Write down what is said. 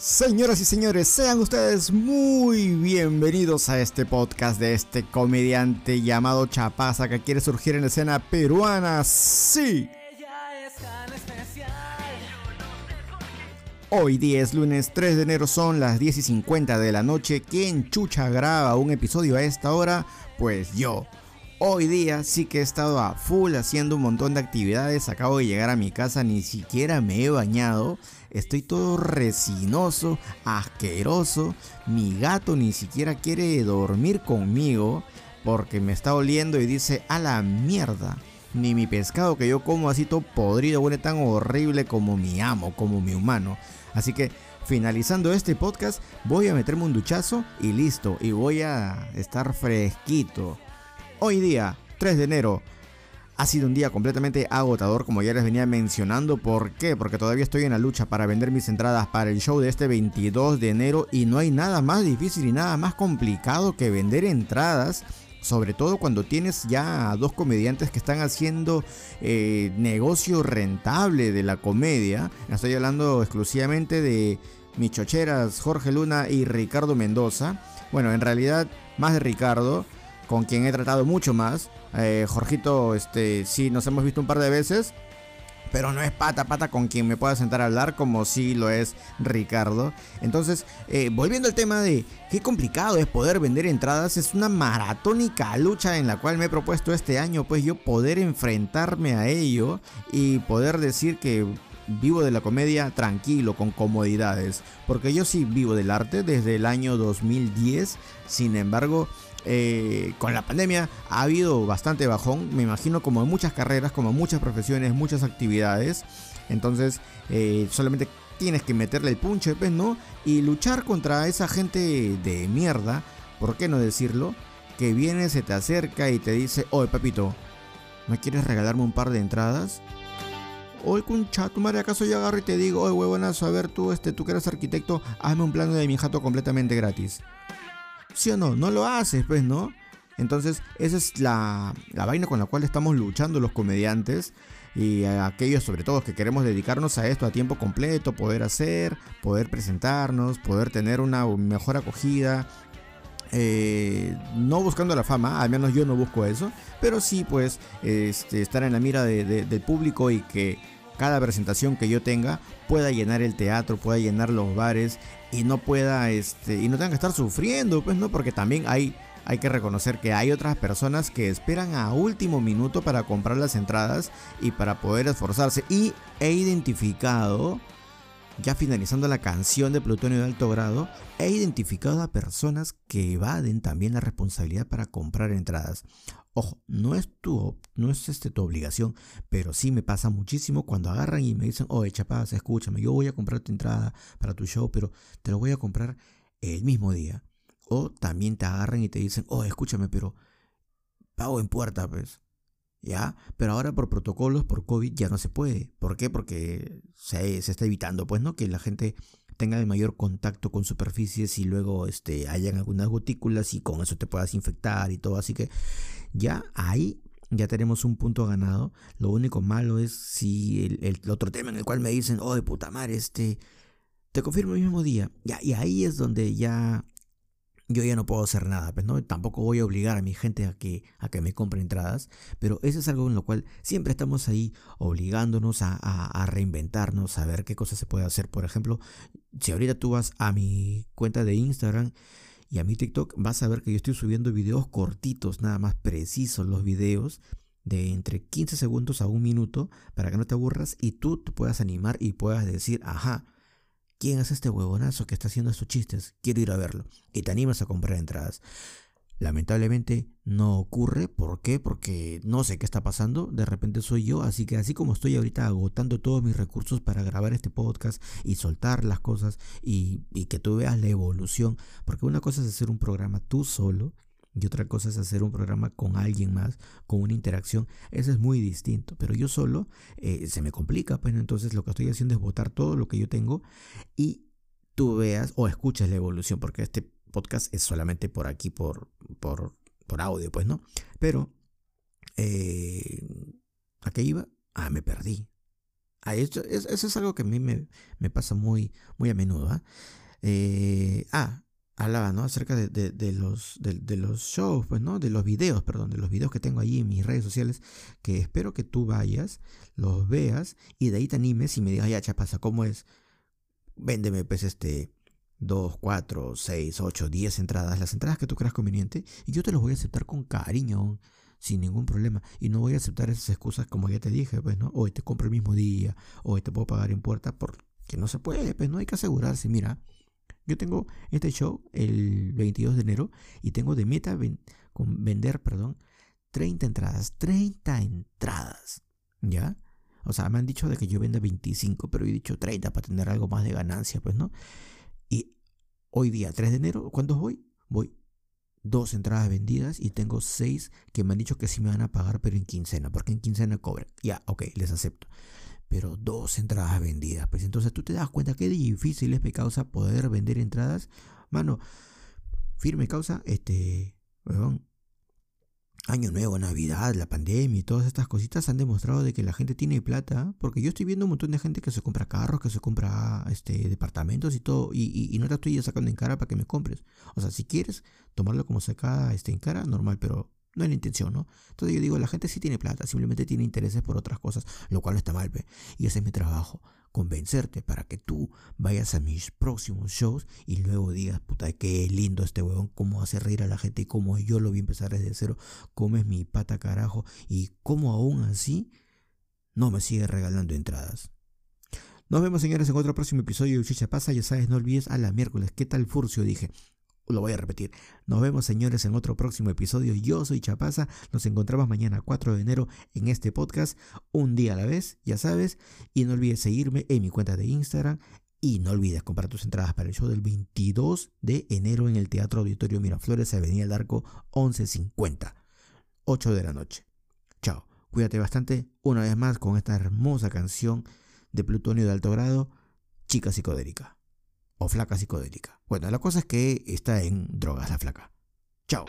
Señoras y señores, sean ustedes muy bienvenidos a este podcast de este comediante llamado Chapaza que quiere surgir en la escena peruana. Sí. Hoy día es lunes 3 de enero, son las 10 y 50 de la noche. ¿Quién chucha graba un episodio a esta hora? Pues yo. Hoy día sí que he estado a full haciendo un montón de actividades. Acabo de llegar a mi casa, ni siquiera me he bañado. Estoy todo resinoso, asqueroso. Mi gato ni siquiera quiere dormir conmigo porque me está oliendo y dice a la mierda. Ni mi pescado que yo como así todo podrido huele tan horrible como mi amo, como mi humano. Así que finalizando este podcast voy a meterme un duchazo y listo. Y voy a estar fresquito. Hoy día, 3 de enero, ha sido un día completamente agotador como ya les venía mencionando. ¿Por qué? Porque todavía estoy en la lucha para vender mis entradas para el show de este 22 de enero y no hay nada más difícil y nada más complicado que vender entradas. Sobre todo cuando tienes ya dos comediantes que están haciendo eh, negocio rentable de la comedia. Estoy hablando exclusivamente de Michocheras, Jorge Luna y Ricardo Mendoza. Bueno, en realidad más de Ricardo con quien he tratado mucho más. Eh, Jorgito, este, sí, nos hemos visto un par de veces. Pero no es pata pata con quien me pueda sentar a hablar como sí lo es Ricardo. Entonces, eh, volviendo al tema de qué complicado es poder vender entradas, es una maratónica lucha en la cual me he propuesto este año, pues yo poder enfrentarme a ello y poder decir que vivo de la comedia tranquilo, con comodidades. Porque yo sí vivo del arte desde el año 2010. Sin embargo, eh, con la pandemia ha habido bastante bajón, me imagino como en muchas carreras, como en muchas profesiones, muchas actividades. Entonces, eh, solamente tienes que meterle el punche, pues, ¿no? Y luchar contra esa gente de mierda, ¿por qué no decirlo? Que viene, se te acerca y te dice, oye, papito, ¿me quieres regalarme un par de entradas? Oye, concha, tu madre, ¿acaso yo agarro y te digo, oye, huevonazo, a ver tú, este, tú que eres arquitecto, hazme un plano de mi jato completamente gratis? ¿Sí o no? No lo haces, pues, ¿no? Entonces, esa es la, la vaina con la cual estamos luchando los comediantes y aquellos sobre todo que queremos dedicarnos a esto a tiempo completo, poder hacer, poder presentarnos, poder tener una mejor acogida. Eh, no buscando la fama, al menos yo no busco eso, pero sí pues este, estar en la mira del público y que cada presentación que yo tenga pueda llenar el teatro, pueda llenar los bares y no pueda, este, y no tenga que estar sufriendo, pues no, porque también hay, hay que reconocer que hay otras personas que esperan a último minuto para comprar las entradas y para poder esforzarse. Y he identificado ya finalizando la canción de Plutonio de alto grado, he identificado a personas que evaden también la responsabilidad para comprar entradas. Ojo, no es tu, no es este, tu obligación, pero sí me pasa muchísimo cuando agarran y me dicen, oye, chapaz, escúchame, yo voy a comprar tu entrada para tu show, pero te lo voy a comprar el mismo día. O también te agarran y te dicen, oye, escúchame, pero pago en puerta, pues. ¿Ya? Pero ahora por protocolos, por COVID, ya no se puede. ¿Por qué? Porque se, está evitando, pues, ¿no? Que la gente tenga el mayor contacto con superficies y luego este, hayan algunas gotículas y con eso te puedas infectar y todo. Así que ya ahí ya tenemos un punto ganado. Lo único malo es si el, otro tema en el cual me dicen, oh, de puta madre, este, te confirmo el mismo día. Ya, y ahí es donde ya yo ya no puedo hacer nada, pues no, tampoco voy a obligar a mi gente a que, a que me compre entradas, pero eso es algo en lo cual siempre estamos ahí obligándonos a, reinventarnos, a ver qué cosas se puede hacer. Por ejemplo, si ahorita tú vas a mi cuenta de Instagram y a mi TikTok, vas a ver que yo estoy subiendo videos cortitos, nada más precisos los videos de entre 15 segundos a un minuto para que no te aburras y tú te puedas animar y puedas decir, ajá, ¿Quién es este huevonazo que está haciendo estos chistes? Quiero ir a verlo. Y te animas a comprar entradas. Lamentablemente no ocurre. ¿Por qué? Porque no sé qué está pasando. De repente soy yo. Así que así como estoy ahorita agotando todos mis recursos para grabar este podcast y soltar las cosas y, y que tú veas la evolución. Porque una cosa es hacer un programa tú solo y otra cosa es hacer un programa con alguien más, con una interacción. Eso es muy distinto. Pero yo solo eh, se me complica, pues entonces lo que estoy haciendo es votar todo lo que yo tengo y tú veas o escuches la evolución, porque este podcast es solamente por aquí, por, por, por audio, pues, ¿no? Pero, eh, ¿a qué iba? Ah, me perdí. Ah, eso, es algo que a mí me, me pasa muy, muy a menudo. ¿ah? Eh, ah, hablaba, ¿no? Acerca de, de, los, de, los shows, pues, ¿no? De los videos, perdón, de los videos que tengo allí en mis redes sociales, que espero que tú vayas, los veas y de ahí te animes y me digas, ya, chapasa, ¿cómo es? Véndeme, pues, este, 2, 4, 6, 8, 10 entradas, las entradas que tú creas conveniente, y yo te los voy a aceptar con cariño, sin ningún problema. Y no voy a aceptar esas excusas como ya te dije, pues, ¿no? Hoy te compro el mismo día, hoy te puedo pagar en puerta, porque no se puede, pues, no hay que asegurarse. Mira, yo tengo este show el 22 de enero y tengo de meta con vender, perdón, 30 entradas, 30 entradas, ¿ya? O sea, me han dicho de que yo venda 25, pero he dicho 30 para tener algo más de ganancia, pues, ¿no? Y hoy día, 3 de enero, ¿cuántos voy? Voy dos entradas vendidas y tengo seis que me han dicho que sí me van a pagar, pero en quincena, porque en quincena cobran. Ya, ok, les acepto. Pero dos entradas vendidas, pues entonces tú te das cuenta que difícil es, mi causa, poder vender entradas. Mano, firme causa, este, Año Nuevo, Navidad, la pandemia y todas estas cositas han demostrado de que la gente tiene plata, porque yo estoy viendo un montón de gente que se compra carros, que se compra este, departamentos y todo, y, no te estoy sacando en cara para que me compres. O sea, si quieres tomarlo como saca este, en cara, normal, pero no es la intención, ¿no? Entonces yo digo, la gente sí tiene plata, simplemente tiene intereses por otras cosas, lo cual no está mal, y ese es mi trabajo, convencerte para que tú vayas a mis próximos shows y luego digas, puta, qué lindo este huevón, cómo hace reír a la gente y cómo yo lo a empezar desde cero, cómo es mi pata carajo y cómo aún así no me sigue regalando entradas. Nos vemos señores en otro próximo episodio de Chicha Pasa, ya sabes, no olvides a la miércoles, ¿qué tal Furcio? Dije, lo voy a repetir. Nos vemos señores en otro próximo episodio. Yo soy Chapaza. Nos encontramos mañana 4 de enero en este podcast. Un día a la vez, ya sabes. Y no olvides seguirme en mi cuenta de Instagram. Y no olvides comprar tus entradas para el show del 22 de enero en el Teatro Auditorio Miraflores, Avenida del Arco 1150. 8 de la noche. Chao. Cuídate bastante una vez más con esta hermosa canción de Plutonio de alto grado, Chica Psicodélica o flaca psicodélica. Bueno, la cosa es que está en drogas la flaca. Chao.